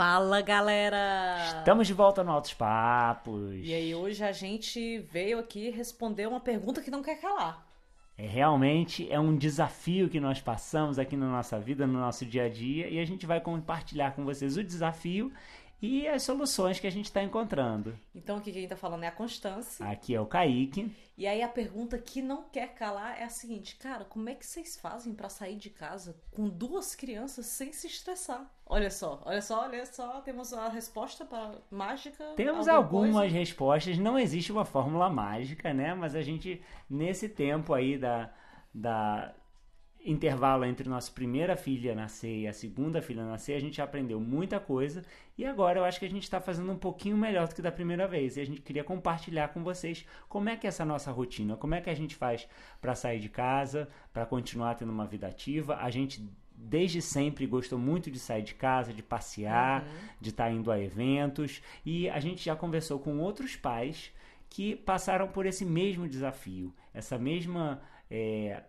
Fala galera! Estamos de volta no Altos Papos. E aí, hoje a gente veio aqui responder uma pergunta que não quer calar. É, realmente é um desafio que nós passamos aqui na nossa vida, no nosso dia a dia, e a gente vai compartilhar com vocês o desafio e as soluções que a gente está encontrando. Então, aqui quem está falando é a Constância. Aqui é o Kaique. E aí, a pergunta que não quer calar é a seguinte: cara, como é que vocês fazem para sair de casa com duas crianças sem se estressar? Olha só, olha só, olha só, temos a resposta para mágica. Temos algumas coisa? respostas, não existe uma fórmula mágica, né? Mas a gente, nesse tempo aí da, da intervalo entre nossa primeira filha nascer e a segunda filha nascer, a gente aprendeu muita coisa e agora eu acho que a gente está fazendo um pouquinho melhor do que da primeira vez. E a gente queria compartilhar com vocês como é que é essa nossa rotina, como é que a gente faz para sair de casa, para continuar tendo uma vida ativa. A gente desde sempre gostou muito de sair de casa, de passear, uhum. de estar tá indo a eventos e a gente já conversou com outros pais que passaram por esse mesmo desafio, essa mesma é,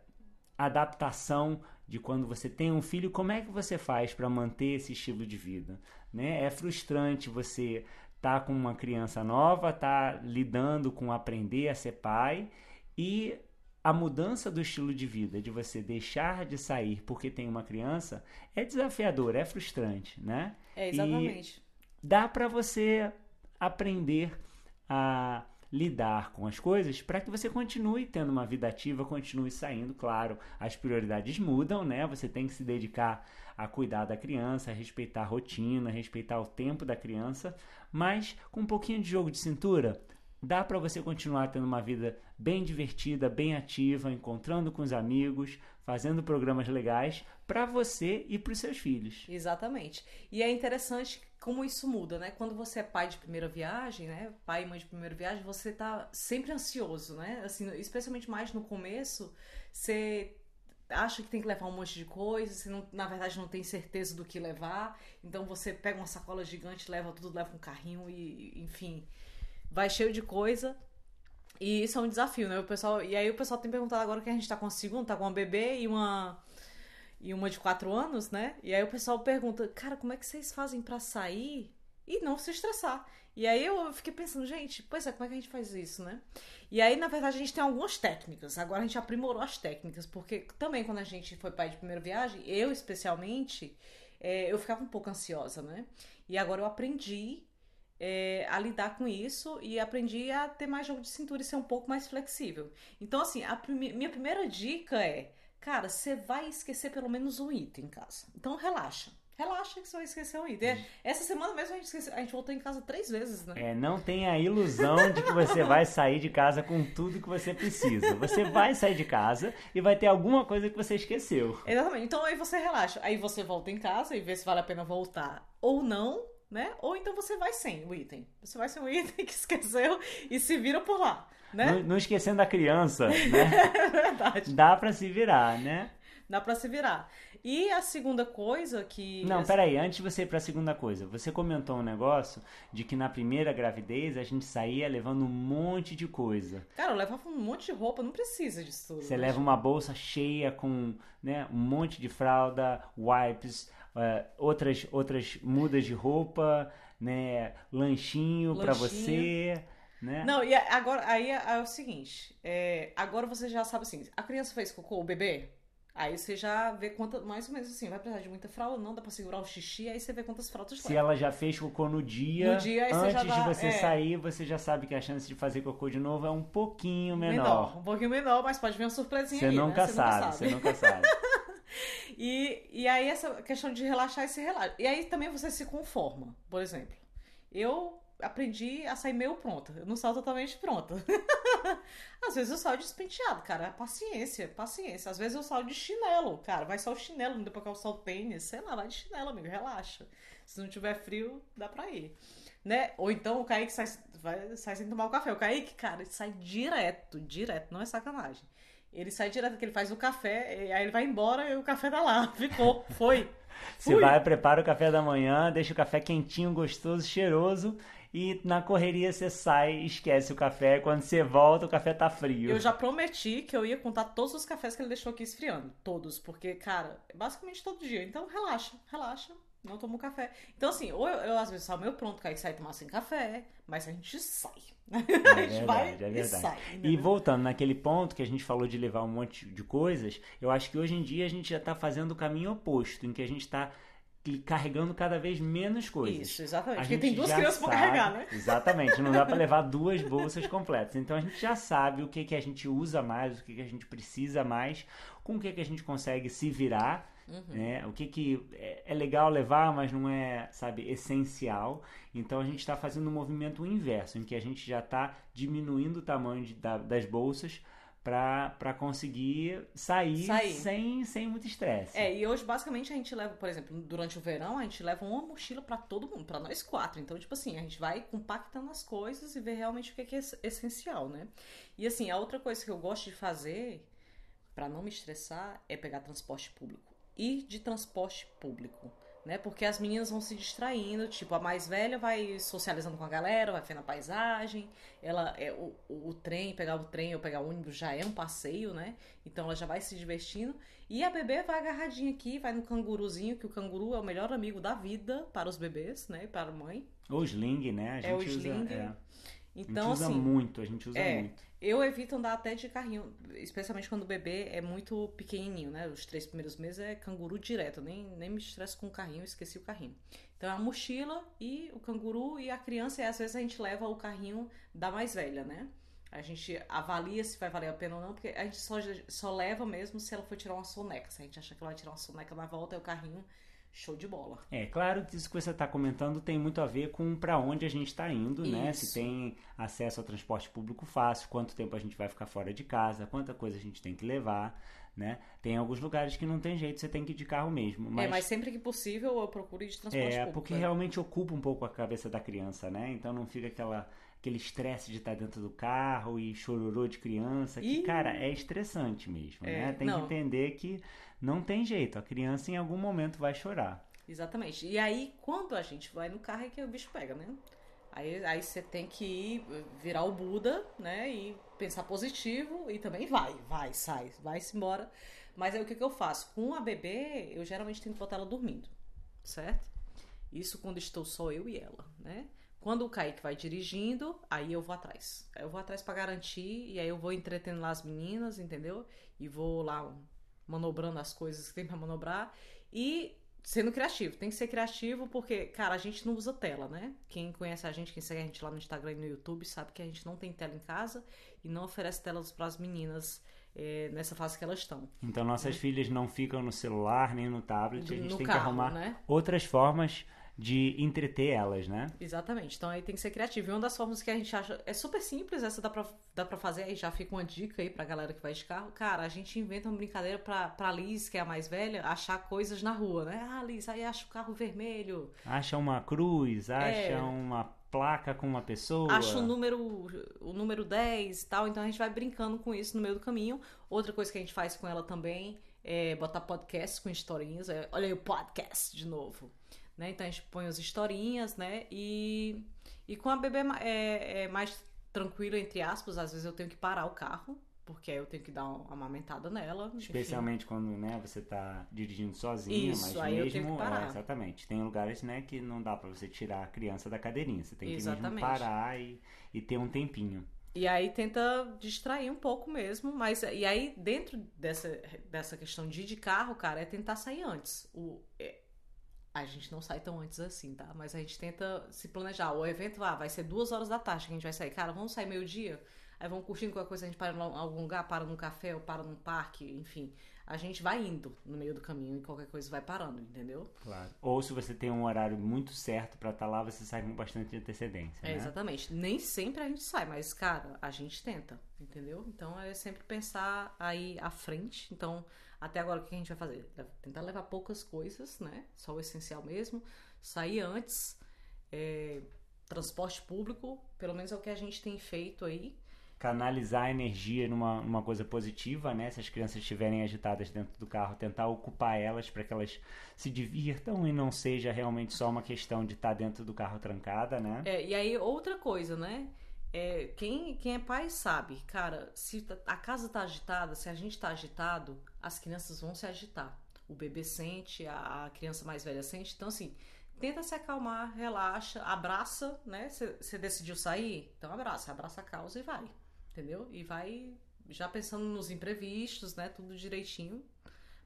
adaptação de quando você tem um filho, como é que você faz para manter esse estilo de vida? Né? É frustrante você estar tá com uma criança nova, estar tá lidando com aprender a ser pai e a mudança do estilo de vida, de você deixar de sair porque tem uma criança, é desafiador, é frustrante, né? É, exatamente. E dá para você aprender a lidar com as coisas para que você continue tendo uma vida ativa, continue saindo, claro. As prioridades mudam, né? Você tem que se dedicar a cuidar da criança, a respeitar a rotina, a respeitar o tempo da criança, mas com um pouquinho de jogo de cintura, dá para você continuar tendo uma vida bem divertida, bem ativa, encontrando com os amigos, fazendo programas legais para você e para os seus filhos. Exatamente. E é interessante como isso muda, né? Quando você é pai de primeira viagem, né? Pai e mãe de primeira viagem, você tá sempre ansioso, né? Assim, especialmente mais no começo, você acha que tem que levar um monte de coisa, você não, na verdade não tem certeza do que levar, então você pega uma sacola gigante, leva tudo, leva um carrinho e, enfim, vai cheio de coisa. E isso é um desafio, né? O pessoal, e aí o pessoal tem perguntado agora que a gente tá com a segunda, tá com uma bebê e uma e uma de quatro anos, né? E aí o pessoal pergunta, cara, como é que vocês fazem para sair e não se estressar? E aí eu fiquei pensando, gente, pois é, como é que a gente faz isso, né? E aí, na verdade, a gente tem algumas técnicas. Agora a gente aprimorou as técnicas, porque também quando a gente foi pai de primeira viagem, eu especialmente, é, eu ficava um pouco ansiosa, né? E agora eu aprendi é, a lidar com isso e aprendi a ter mais jogo de cintura e ser um pouco mais flexível. Então, assim, a prime minha primeira dica é Cara, você vai esquecer pelo menos um item em casa. Então relaxa. Relaxa que você vai esquecer um item. Uhum. Essa semana mesmo a gente, esqueceu, a gente voltou em casa três vezes, né? É, não tenha a ilusão de que você vai sair de casa com tudo que você precisa. Você vai sair de casa e vai ter alguma coisa que você esqueceu. Exatamente. Então aí você relaxa. Aí você volta em casa e vê se vale a pena voltar ou não, né? Ou então você vai sem o item. Você vai sem o item que esqueceu e se vira por lá. Né? Não, não esquecendo da criança, né? é verdade. Dá para se virar, né? Dá para se virar. E a segunda coisa que. Não, peraí, antes de você ir pra segunda coisa, você comentou um negócio de que na primeira gravidez a gente saía levando um monte de coisa. Cara, eu levava um monte de roupa, não precisa disso tudo. Você leva uma bolsa cheia com né, um monte de fralda, wipes, uh, outras, outras mudas de roupa, né, lanchinho, lanchinho. para você. Né? Não, e agora aí é, é o seguinte: é, agora você já sabe assim, a criança fez cocô, o bebê, Aí você já vê quanto, mais ou menos assim, vai precisar de muita fralda, não dá pra segurar o xixi, aí você vê quantas fraldas Se ela já fez cocô no dia, no dia antes dá, de você é... sair, você já sabe que a chance de fazer cocô de novo é um pouquinho menor. menor um pouquinho menor, mas pode vir uma surpresinha você aí, nunca né? Você sabe, nunca sabe, você nunca sabe. E, e aí essa questão de relaxar e se relaxa. E aí também você se conforma, por exemplo. Eu aprendi a sair meio pronta. Eu não saio totalmente pronta. Às vezes eu saio despenteado, cara. Paciência, paciência. Às vezes eu saio de chinelo, cara. Vai só o chinelo, não deu pra calçar o tênis. Sei lá, vai de chinelo, amigo. Relaxa. Se não tiver frio, dá pra ir. Né? Ou então o Kaique sai, vai, sai sem tomar o café. O Kaique, cara, sai direto, direto. Não é sacanagem. Ele sai direto, que ele faz o café, aí ele vai embora e o café tá lá. Ficou, foi. Você vai, prepara o café da manhã, deixa o café quentinho, gostoso, cheiroso e na correria você sai, esquece o café. Quando você volta, o café tá frio. Eu já prometi que eu ia contar todos os cafés que ele deixou aqui esfriando. Todos, porque, cara, é basicamente todo dia. Então relaxa, relaxa. Não tomo café. Então, assim, ou eu, eu às vezes saio meio pronto, Kaique sai tomar sem café, mas a gente sai. É a gente vai verdade, é e verdade. sai. E entendeu? voltando naquele ponto que a gente falou de levar um monte de coisas, eu acho que hoje em dia a gente já está fazendo o caminho oposto, em que a gente está carregando cada vez menos coisas. Isso, exatamente. A Porque tem duas crianças pra sabe- carregar, né? Exatamente, não dá para levar duas bolsas completas. Então a gente já sabe o que, que a gente usa mais, o que, que a gente precisa mais, com o que, que a gente consegue se virar, Uhum. né? O que, que é é legal levar, mas não é, sabe, essencial. Então a gente está fazendo um movimento inverso, em que a gente já está diminuindo o tamanho de- da- das bolsas para conseguir sair, Sair. Sem, sem muito estresse. É, e hoje basicamente a gente leva, por exemplo, durante o verão, a gente leva uma mochila pra todo mundo, pra nós quatro. Então, tipo assim, a gente vai compactando as coisas e ver realmente o que é, que é ess- essencial, né? E assim, a outra coisa que eu gosto de fazer pra não me estressar é pegar transporte público. Ir de transporte público. Né? Porque as meninas vão se distraindo, tipo, a mais velha vai socializando com a galera, vai vendo a paisagem, ela é o, o, trem, pegar o trem ou pegar o ônibus já é um passeio, né? Então ela já vai se divertindo. E a bebê vai agarradinha aqui, vai no canguruzinho, que o canguru é o melhor amigo da vida para os bebês, né? E para a mãe. O sling, né? A gente É o usa, sling. É. a Então, gente usa assim, muito, a gente usa é, muito. eu evito andar até de carrinho, especialmente quando o bebê é muito pequenininho, né? Os três primeiros meses é canguru direto, nem, nem me estresso com o carrinho, esqueci o carrinho. Então é a mochila e o canguru e a criança, e às vezes a gente leva o carrinho da mais velha, né? A gente avalia se vai valer a pena ou não, porque a gente só, só leva mesmo se ela for tirar uma soneca. Se a gente achar que ela vai tirar uma soneca na volta, é o carrinho show de bola. É, claro que isso que você está comentando tem muito a ver com para onde a gente está indo, né? Se Isso. tem acesso ao transporte público fácil, quanto tempo a gente vai ficar fora de casa, quanta coisa a gente tem que levar, né? Tem alguns lugares que não tem jeito, você tem que ir de carro mesmo. Mas, É, mas sempre que possível eu procuro ir de transporte é, público. porque né? realmente ocupa um pouco a cabeça da criança, né? Então não fica aquela aquele estresse de estar dentro do carro e chororô de criança, que, Ih. cara, é estressante mesmo, É, né? Tem não. que entender que não tem jeito, a criança em algum momento vai chorar. Exatamente. E aí, quando a gente vai no carro, é que o bicho pega, né? Aí, aí você tem que ir, virar o Buda, né? E pensar positivo e também vai, vai, sai, vai-se embora. Mas aí o que, que eu faço? Com a bebê, eu geralmente tento botar ela dormindo, certo? Isso quando estou só eu e ela, né? Quando o Kaique vai dirigindo, aí eu vou atrás. Aí eu vou atrás pra garantir, e aí eu vou entretendo lá as meninas, entendeu? E vou lá manobrando as coisas que tem pra manobrar. E sendo criativo, tem que ser criativo porque, cara, a gente não usa tela, né? Quem conhece a gente, quem segue a gente lá no Instagram e no YouTube, sabe que a gente não tem tela em casa e não oferece telas pras meninas eh, nessa fase que elas estão. Então nossas filhas não ficam no celular nem no tablet, a gente. No tem que carro, arrumar né? outras formas de entreter elas, né? Exatamente. Então aí tem que ser criativo. E uma das formas que a gente acha é super simples, essa dá pra, dá pra fazer, aí já fica uma dica aí pra galera que vai de carro. Cara, a gente inventa uma brincadeira pra, pra Liz, que é a mais velha, achar coisas na rua, né? Ah, Liz, aí acha o carro vermelho, Acha uma cruz, acha É. uma placa com uma pessoa. acha o número, o número 10 e tal. Então a gente vai brincando com isso no meio do caminho. Outra coisa que a gente faz com ela também é botar podcast com historinhas. É, olha aí o podcast de novo. Né? Então a gente põe as historinhas, né? E, e com a bebê é, é mais tranquilo, entre aspas. Às vezes eu tenho que parar o carro, porque aí eu tenho que dar uma amamentada nela. enfim. Especialmente quando né, você tá dirigindo sozinho, Isso, mas aí eu mesmo. tenho que parar. é, exatamente. Tem lugares né, que não dá pra você tirar a criança da cadeirinha. Você tem que mesmo Exatamente. parar e, e ter um tempinho. E aí tenta distrair um pouco mesmo, mas e aí dentro dessa, dessa questão de ir de carro, cara, é tentar sair antes. O, é- a gente não sai tão antes assim, tá? Mas a gente tenta se planejar. O evento ah, vai ser duas horas da tarde que a gente vai sair. Cara, vamos sair meio-dia? Aí vamos curtindo qualquer coisa, a gente para em algum lugar, para num café ou para num parque, enfim. A gente vai indo no meio do caminho e qualquer coisa vai parando, entendeu? Claro. Ou se você tem um horário muito certo pra estar lá, você sai com bastante antecedência. É, né? exatamente. Nem sempre a gente sai, mas, cara, a gente tenta, entendeu? Então é sempre pensar aí à frente. Então, até agora o que a gente vai fazer? Tentar levar poucas coisas, né? Só o essencial mesmo. Sair antes. é, transporte público, pelo menos é o que a gente tem feito aí. canalizar a energia numa, numa coisa positiva, né? Se as crianças estiverem agitadas dentro do carro, tentar ocupar elas para que elas se divirtam e não seja realmente só uma questão de estar dentro do carro trancada, né? É, e aí, outra coisa, né? É, quem, quem é pai sabe, cara, se a casa tá agitada, se a gente tá agitado, as crianças vão se agitar. o bebê sente, a, a criança mais velha sente. Então, assim, tenta se acalmar, relaxa, abraça, né? Você decidiu sair? Então abraça, abraça a causa e vai, entendeu? E vai já pensando nos imprevistos, né? Tudo direitinho.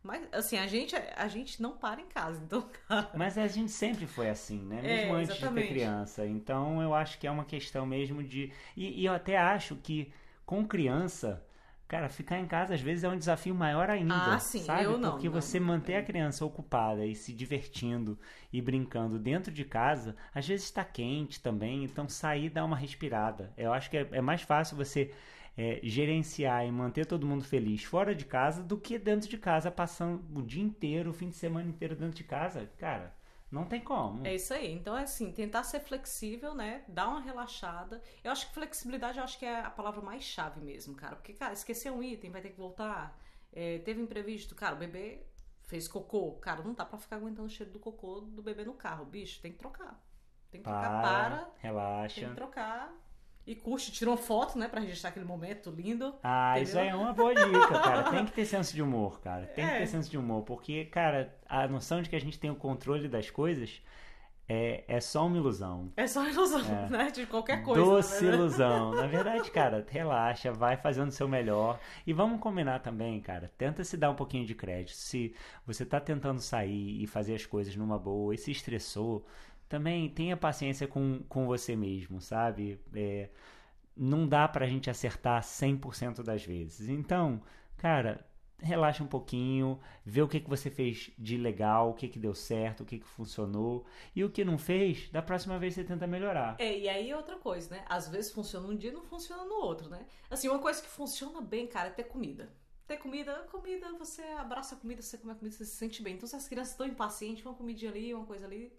Mas, assim, a gente, a gente não para em casa, então, cara. Mas a gente sempre foi assim, né? Mesmo É, antes de ter criança. Então eu acho que é uma questão mesmo de. E, e eu até acho que com criança. Cara, ficar em casa às vezes é um desafio maior ainda. Ah, sim, sabe? eu não, Porque não, você não, manter é. a criança ocupada e se divertindo e brincando dentro de casa, às vezes está quente também, então sair dá uma respirada. Eu acho que é, é mais fácil você é, gerenciar e manter todo mundo feliz fora de casa do que dentro de casa, passando o dia inteiro, o fim de semana inteiro dentro de casa. Cara, não tem como. É isso aí. Então, é assim, tentar ser flexível, né? Dar uma relaxada. Eu acho que flexibilidade eu acho que é a palavra mais chave mesmo, cara. Porque, cara, esquecer um item, vai ter que voltar. É, teve imprevisto, cara, o bebê fez cocô. Cara, não dá pra ficar aguentando o cheiro do cocô do bebê no carro. Bicho, tem que trocar. Tem que trocar, Para, para, tem relaxa. que trocar. E curte, tira uma foto, né, pra registrar aquele momento lindo. Ah, isso aí Entendeu? é uma boa dica, cara. Tem que ter senso de humor, cara. Tem que É. ter senso de humor. Porque, cara, a noção de que a gente tem o controle das coisas é, é só uma ilusão. É só ilusão, É. né? De qualquer coisa. Doce né? ilusão. Na verdade, cara, relaxa, vai fazendo o seu melhor. E vamos combinar também, cara. Tenta se dar um pouquinho de crédito. Se você tá tentando sair e fazer as coisas numa boa e se estressou, também tenha paciência com, com você mesmo, sabe? É, não dá pra gente acertar 100% das vezes. Então, cara, relaxa um pouquinho, vê o que, que você fez de legal, o que, que deu certo, o que, que funcionou. E o que não fez, da próxima vez você tenta melhorar. É, e aí é outra coisa, né? Às vezes funciona um dia e não funciona no outro, né? Assim, uma coisa que funciona bem, cara, é ter comida. Ter comida, comida, você abraça a comida, você come a comida, você se sente bem. Então, se as crianças estão impacientes, uma comidinha ali, uma coisa ali,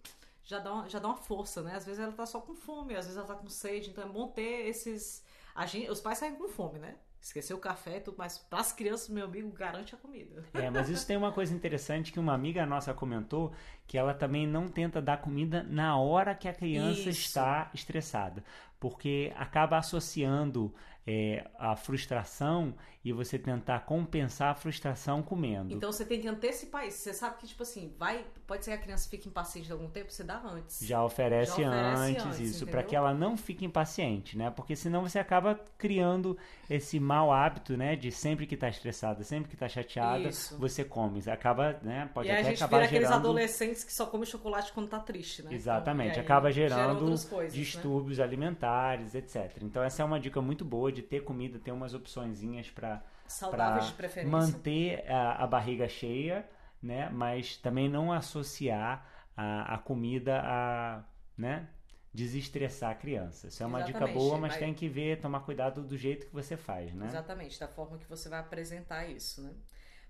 já dá uma, já dá uma força, né? Às vezes ela tá só com fome, às vezes ela tá com sede, então é bom ter esses. Gente, os pais saem com fome, né? Esqueceu o café tudo, mas pras crianças, meu amigo, garante a comida. É, mas isso tem uma coisa interessante que uma amiga nossa comentou, que ela também não tenta dar comida na hora que a criança Isso. está estressada, porque acaba associando é, a frustração e você tentar compensar a frustração comendo. Então você tem que antecipar isso. Você sabe que, tipo assim, vai. Pode ser que a criança fique impaciente de algum tempo, você dá antes. já oferece, Já oferece antes, antes, isso, para que ela não fique impaciente, né? Porque senão você acaba criando esse mau hábito, né? De sempre que tá estressada, sempre que tá chateada, Isso. você come. Acaba, né? Pode e até a gente acabar vira aqueles gerando... que só comem chocolate quando tá triste, né? Exatamente, Então, acaba gera gerando outras coisas, né? distúrbios alimentares, etc. Então essa é uma dica muito boa de ter comida, ter umas opçõezinhas para Saudáveis de preferência. manter a, a barriga cheia, né? Mas também não associar a, a comida a, né? Desestressar a criança. Isso é uma dica Exatamente, boa, mas mas- tem que ver, tomar cuidado do jeito que você faz, né? Exatamente, da forma que você vai apresentar isso, né?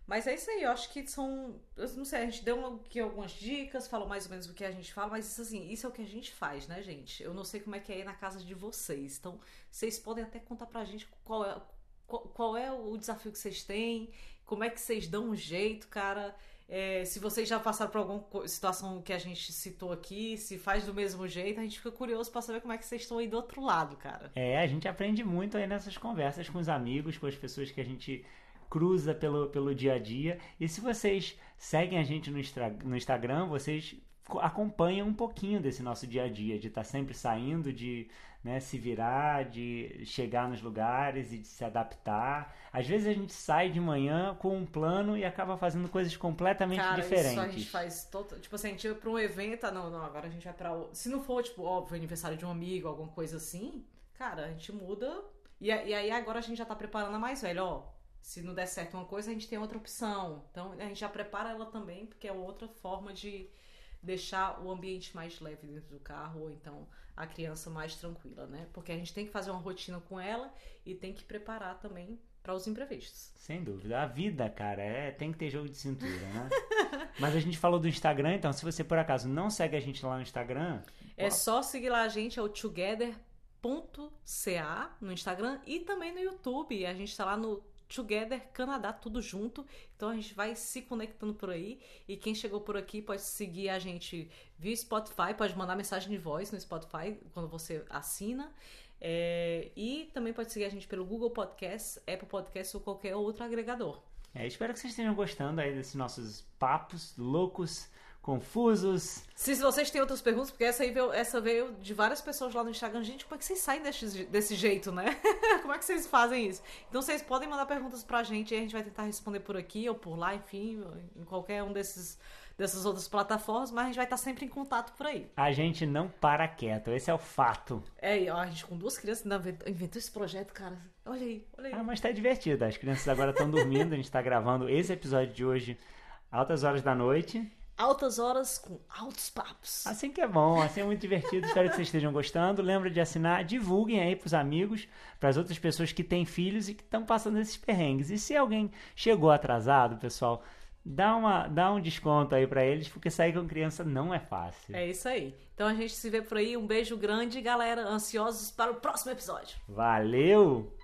Mas é isso aí, eu acho que são. Eu não sei, a gente deu aqui algumas dicas, falou mais ou menos o que a gente fala, mas isso assim, isso é o que a gente faz, né, gente? Eu não sei como é que é aí na casa de vocês. Então, vocês podem até contar pra gente qual é, qual, qual é o desafio que vocês têm, como é que vocês dão um jeito, cara. É, se vocês já passaram por alguma situação que a gente citou aqui, se faz do mesmo jeito, a gente fica curioso pra saber como é que vocês estão aí do outro lado, cara. É, a gente aprende muito aí nessas conversas com os amigos, com as pessoas que a gente cruza pelo, pelo dia a dia. E se vocês seguem a gente no, Instra- no Instagram, vocês co- acompanham um pouquinho desse nosso dia a dia, de estar sempre saindo, de né, se virar, de chegar nos lugares e de se adaptar. Às vezes a gente sai de manhã com um plano e acaba fazendo coisas completamente Cara, diferentes. isso a gente faz todo, tipo assim, a gente vai pra um evento, ah, não, não, agora a gente vai pra o- se não for tipo, óbvio, aniversário de um amigo, alguma coisa assim, cara, a gente muda e, e aí agora a gente já tá preparando a mais velha, ó, se não der certo uma coisa, a gente tem outra opção. Então, a gente já prepara ela também, porque é outra forma de deixar o ambiente mais leve dentro do carro ou então a criança mais tranquila, né? Porque a gente tem que fazer uma rotina com ela e tem que preparar também para os imprevistos. Sem dúvida. A vida, cara, é, tem que ter jogo de cintura, né? Mas a gente falou do Instagram, então se você por acaso não segue a gente lá no Instagram, É só seguir lá a gente, é o together.ca no Instagram e também no YouTube. A gente tá lá no Together Canadá, tudo junto. Então a gente vai se conectando por aí. E quem chegou por aqui pode seguir a gente via Spotify, pode mandar mensagem de voz no Spotify quando você assina. É, e também pode seguir a gente pelo Google Podcast, Apple Podcast ou qualquer outro agregador. É, espero que vocês estejam gostando aí desses nossos papos loucos, confusos. Se vocês têm outras perguntas, porque essa, aí veio, essa veio de várias pessoas lá no Instagram. Gente, como é que vocês saem desse, desse jeito, né? como é que vocês fazem isso? Então vocês podem mandar perguntas pra gente e a gente vai tentar responder por aqui ou por lá, enfim, em qualquer um desses dessas outras plataformas, mas a gente vai estar sempre em contato por aí. A gente não para quieto, esse é o fato. É, ó, a gente com duas crianças inventou esse projeto, cara. Olha aí, olha aí. Ah, mas tá divertido. As crianças agora estão dormindo, a gente tá gravando esse episódio de hoje altas horas da noite. Altas horas com altos papos. Assim que é bom, assim é muito divertido. Espero que vocês estejam gostando. Lembra de assinar, divulguem aí pros amigos, para as outras pessoas que têm filhos e que estão passando esses perrengues. E se alguém chegou atrasado, pessoal, dá, uma, dá um desconto aí para eles, porque sair com criança não é fácil. É isso aí. Então a gente se vê por aí. Um beijo grande, galera. Ansiosos para o próximo episódio. Valeu!